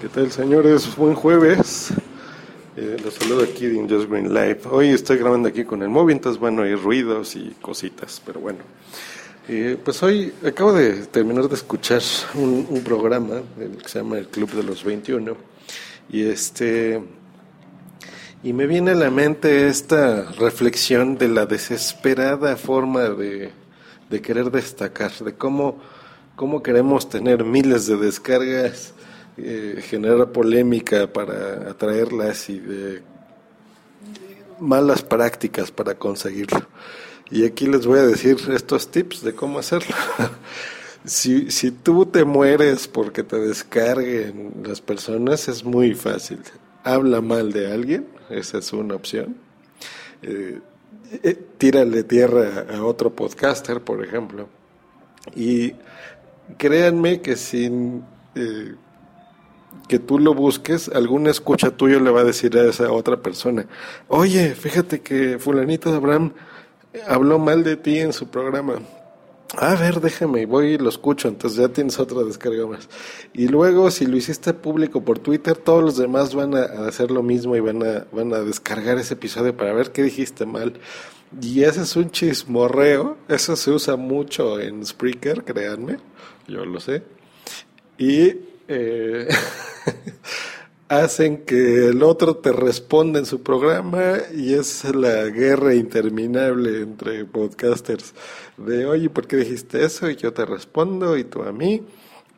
¿Qué tal, señores? Buen jueves. Eh, los saludo aquí de Just Green Life. Hoy estoy grabando aquí con el móvil, entonces a oír ruidos y cositas, pero bueno. Eh, pues hoy acabo de terminar de escuchar un, un programa que se llama El Club de los 21 y este y me viene a la mente esta reflexión de la desesperada forma de, de querer destacar, de cómo, cómo queremos tener miles de descargas eh, generar polémica para atraerlas y de malas prácticas para conseguirlo. Y aquí les voy a decir estos tips de cómo hacerlo. si, si tú te mueres porque te descarguen las personas, es muy fácil. Habla mal de alguien, esa es una opción. Eh, eh, tírale tierra a otro podcaster, por ejemplo. Y créanme que sin que tú lo busques, alguna escucha tuyo le va a decir a esa otra persona, oye, fíjate que fulanito de Abraham habló mal de ti en su programa. A ver, déjame, voy y lo escucho, entonces ya tienes otra descarga más. Y luego, si lo hiciste público por Twitter, todos los demás van a hacer lo mismo y van a, van a descargar ese episodio para ver qué dijiste mal. Y ese es un chismorreo, eso se usa mucho en Spreaker, créanme, yo lo sé. Y eh, hacen que el otro te responda en su programa y es la guerra interminable entre podcasters de oye, ¿por qué dijiste eso? Y yo te respondo y tú a mí.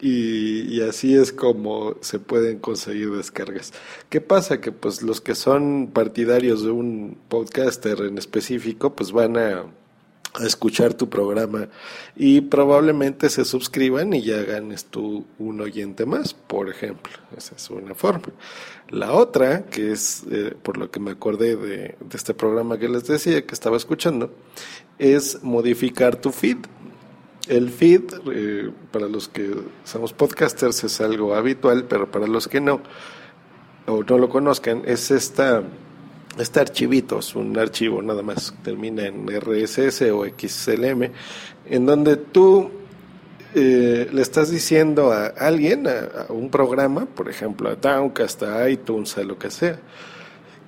Y, y, así es como se pueden conseguir descargas. ¿Qué pasa? Que pues los que son partidarios de un podcaster en específico, pues van a a escuchar tu programa y probablemente se suscriban y ya ganes tú un oyente más, por ejemplo. Esa es una forma. La otra, que es eh, por lo que me acordé de, este programa que les decía que estaba escuchando, es modificar tu feed. El feed, eh, para los que somos podcasters, es algo habitual, pero para los que no, o no lo conozcan, es esta este archivito es un archivo nada más, termina en RSS o XLM, en donde tú eh, le estás diciendo a alguien, a, un programa, por ejemplo a Downcast, a iTunes, a lo que sea,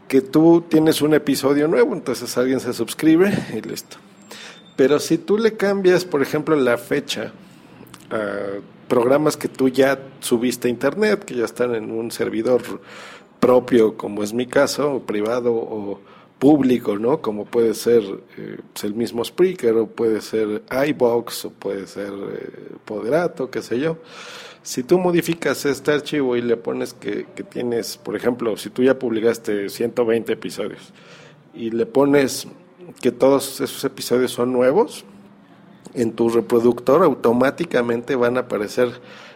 que tú tienes un episodio nuevo, entonces alguien se suscribe y listo. Pero si tú le cambias, por ejemplo, la fecha a programas que tú ya subiste a internet, que ya están en un servidor propio, como es mi caso, o privado o público, ¿no? Como puede ser eh, pues, el mismo Spreaker, o puede ser iBox, o puede ser eh, Poderato, qué sé yo. Si tú modificas este archivo y le pones que, que tienes, por ejemplo, si tú ya publicaste 120 episodios y le pones que todos esos episodios son nuevos, en tu reproductor automáticamente van a aparecer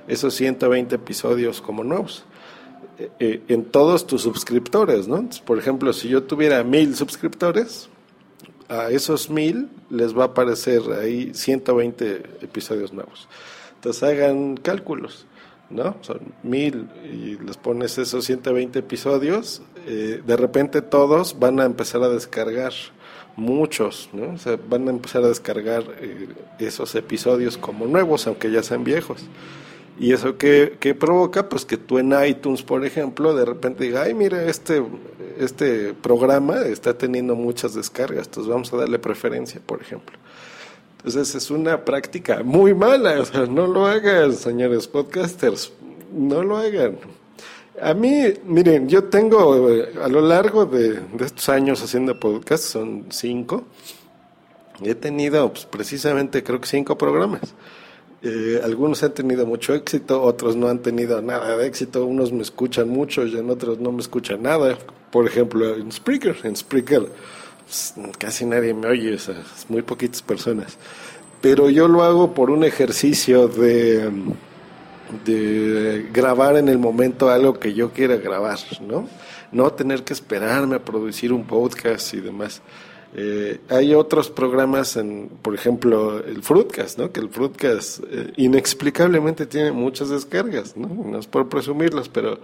esos 120 episodios como nuevos. Eh, en todos tus suscriptores, ¿no? por ejemplo, si yo tuviera mil suscriptores, a esos mil les va a aparecer ahí 120 episodios nuevos. Entonces hagan cálculos, ¿no? Son mil y les pones esos 120 episodios, eh, de repente todos van a empezar a descargar muchos, ¿no? Van a empezar a descargar eh, esos episodios como nuevos, aunque ya sean viejos. ¿Y eso qué, provoca? Pues que tú en iTunes, por ejemplo, de repente diga, ay, mira, este, este programa está teniendo muchas descargas, entonces vamos a darle preferencia, por ejemplo. Entonces es una práctica muy mala, o sea, no lo hagan, señores podcasters, no lo hagan. A mí, miren, yo tengo eh, a lo largo de, estos años haciendo podcast, son cinco, he tenido pues, precisamente creo que cinco programas. Eh, algunos han tenido mucho éxito, otros no han tenido nada de éxito, unos me escuchan mucho y en otros no me escuchan nada. Por ejemplo, en Spreaker, en Spreaker casi nadie me oye, o muy poquitas personas. Pero yo lo hago por un ejercicio de, de grabar en el momento algo que yo quiera grabar, ¿no? No tener que esperarme a producir un podcast y demás. Eh, hay otros programas, en, por ejemplo, el Fruitcast, ¿no? que el Fruitcast eh, inexplicablemente tiene muchas descargas, ¿no? no es por presumirlas, pero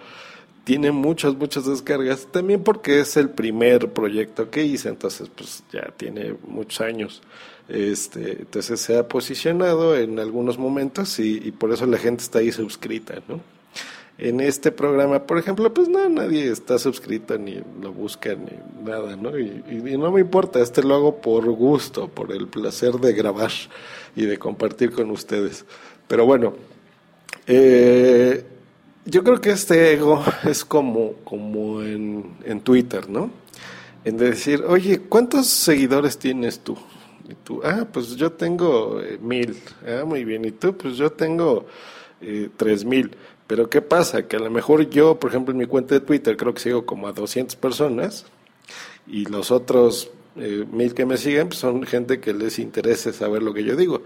tiene muchas, muchas descargas, también porque es el primer proyecto que hice, entonces pues ya tiene muchos años. Este, entonces se ha posicionado en algunos momentos y, y por eso la gente está ahí suscrita, ¿no? En este programa, por ejemplo, pues no, nadie está suscrito ni lo busca ni nada, ¿no? Y, y no me importa, este lo hago por gusto, por el placer de grabar y de compartir con ustedes. Pero bueno, eh, yo creo que este ego es como, como en, en Twitter, ¿no? En decir, oye, ¿cuántos seguidores tienes tú? Y tú, ah, pues yo tengo eh, mil. Ah, muy bien. Y tú, pues yo tengo eh, tres mil. Pero ¿qué pasa? Que a lo mejor yo, por ejemplo, en mi cuenta de Twitter creo que sigo como a 200 personas y los otros eh, mil que me siguen pues son gente que les interese saber lo que yo digo.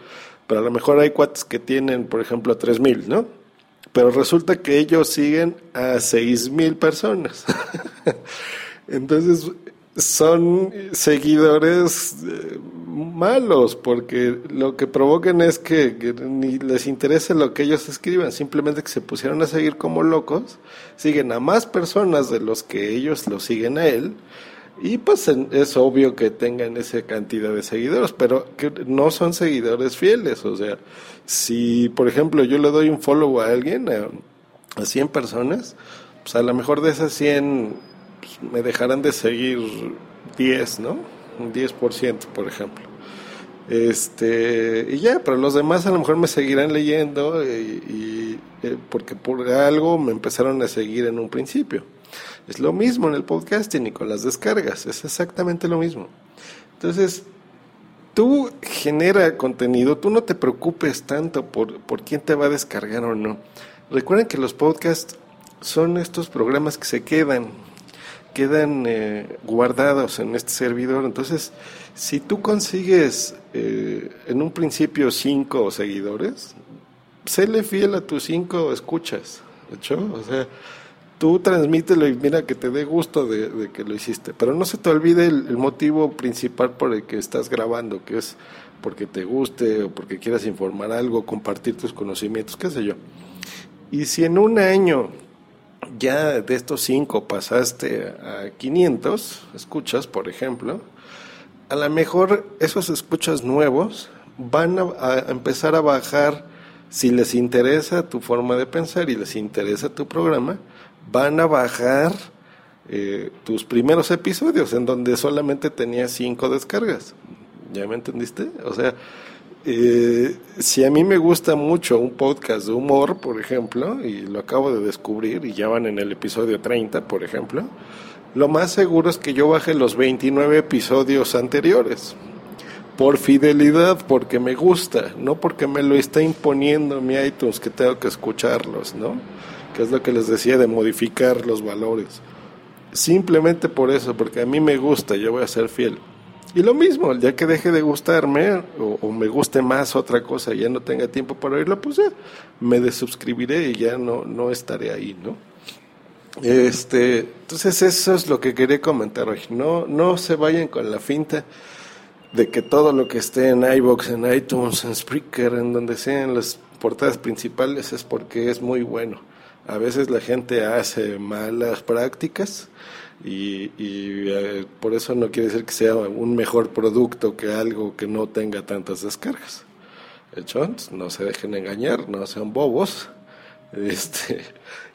Pero a lo mejor hay cuates que tienen, por ejemplo, tres mil, ¿no? Pero resulta que ellos siguen a seis mil personas. Entonces, son seguidores eh, malos porque lo que provocan es que, ni les interese lo que ellos escriban, simplemente que se pusieron a seguir como locos, siguen a más personas de los que ellos lo siguen a él y pues es obvio que tengan esa cantidad de seguidores, pero que no son seguidores fieles. O sea, si por ejemplo yo le doy un follow a alguien, a, a 100 personas, pues a lo mejor de esas 100 pues, me dejarán de seguir 10, ¿no? Un 10%, por ejemplo. Este, y ya, pero los demás a lo mejor me seguirán leyendo y, eh, porque por algo me empezaron a seguir en un principio. Es lo mismo en el podcasting y con las descargas, es exactamente lo mismo. Entonces, tú genera contenido, tú no te preocupes tanto por, por quién te va a descargar o no. Recuerden que los podcasts son estos programas que se quedan, quedan eh, guardados en este servidor. Entonces, si tú consigues eh, en un principio cinco seguidores, séle fiel a tus cinco escuchas. ¿hecho? O sea, tú transmítelo y mira que te dé gusto de, que lo hiciste. Pero no se te olvide el, motivo principal por el que estás grabando, que es porque te guste o porque quieras informar algo, compartir tus conocimientos, qué sé yo. Y si en un año ya de estos cinco pasaste a 500 escuchas, por ejemplo, a lo mejor esos escuchas nuevos van a empezar a bajar si les interesa tu forma de pensar y les interesa tu programa, van a bajar eh, tus primeros episodios en donde solamente tenías cinco descargas. ¿Ya me entendiste? O sea, eh, si a mí me gusta mucho un podcast de humor, por ejemplo, y lo acabo de descubrir y ya van en el episodio 30, por ejemplo, lo más seguro es que yo baje los 29 episodios anteriores. Por fidelidad, porque me gusta, no porque me lo está imponiendo mi iTunes que tengo que escucharlos, ¿no? que es lo que les decía de modificar los valores. Simplemente por eso, porque a mí me gusta, yo voy a ser fiel. Y lo mismo, el día que deje de gustarme o, me guste más otra cosa y ya no tenga tiempo para oírlo, pues ya me desuscribiré y ya no, no estaré ahí, ¿no? Este, entonces eso es lo que quería comentar hoy. No, no se vayan con la finta de que todo lo que esté en iBox, en iTunes, en Spreaker, en donde sean las portadas principales es porque es muy bueno a veces la gente hace malas prácticas y, eh, por eso no quiere decir que sea un mejor producto que algo que no tenga tantas descargas. ¿Hecho? No se dejen engañar, no sean bobos este,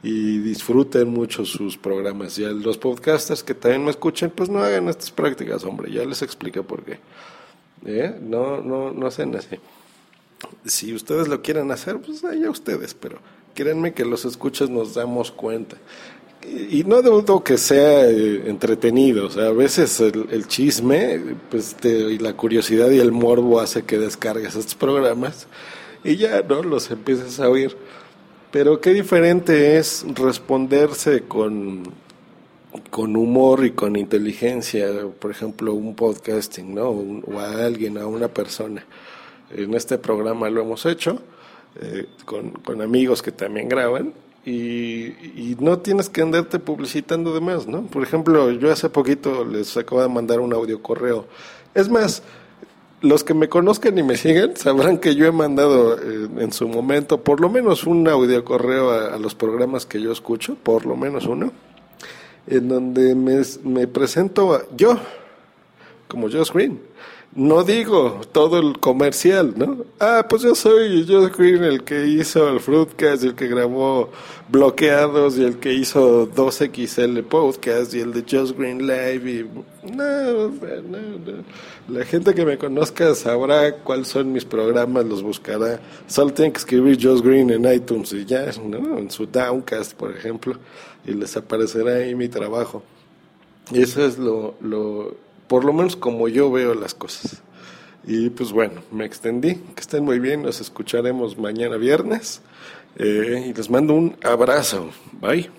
y disfruten mucho sus programas. Y a los podcasters que también me escuchen, pues no hagan estas prácticas, hombre, ya les expliqué por qué. ¿Eh? No, no, no hacen así. Si ustedes lo quieren hacer, pues allá ustedes, pero créanme que los escuchas nos damos cuenta. Y, no dudo que sea eh, entretenido, o sea, a veces el, chisme pues y la curiosidad y el morbo hace que descargues estos programas y ya, ¿no? Los empiezas a oír. Pero qué diferente es responderse con, con humor y con inteligencia, por ejemplo, un podcasting, ¿no? o a alguien, a una persona. En este programa lo hemos hecho eh, con, con, amigos que también graban y, no tienes que andarte publicitando de más, ¿no? Por ejemplo, yo hace poquito les acabo de mandar un audio correo. Es más, los que me conozcan y me siguen sabrán que yo he mandado eh, en su momento por lo menos un audio correo a, los programas que yo escucho, por lo menos uno, en donde me, presento yo, como Josh Green no digo todo el comercial, ¿no? Ah, pues yo soy Josh Green, el que hizo el Fruitcast, el que grabó Bloqueados, y el que hizo 2XL Podcast, y el de Josh Green Live, y... No, no, no. La gente que me conozca sabrá cuáles son mis programas, los buscará. Solo tienen que escribir Josh Green en iTunes y ya, ¿no? En su Downcast, por ejemplo, y les aparecerá ahí mi trabajo. Eso es lo, lo por lo menos como yo veo las cosas. Y pues bueno, me extendí. Que estén muy bien. Nos escucharemos mañana viernes. Eh, y les mando un abrazo. Bye.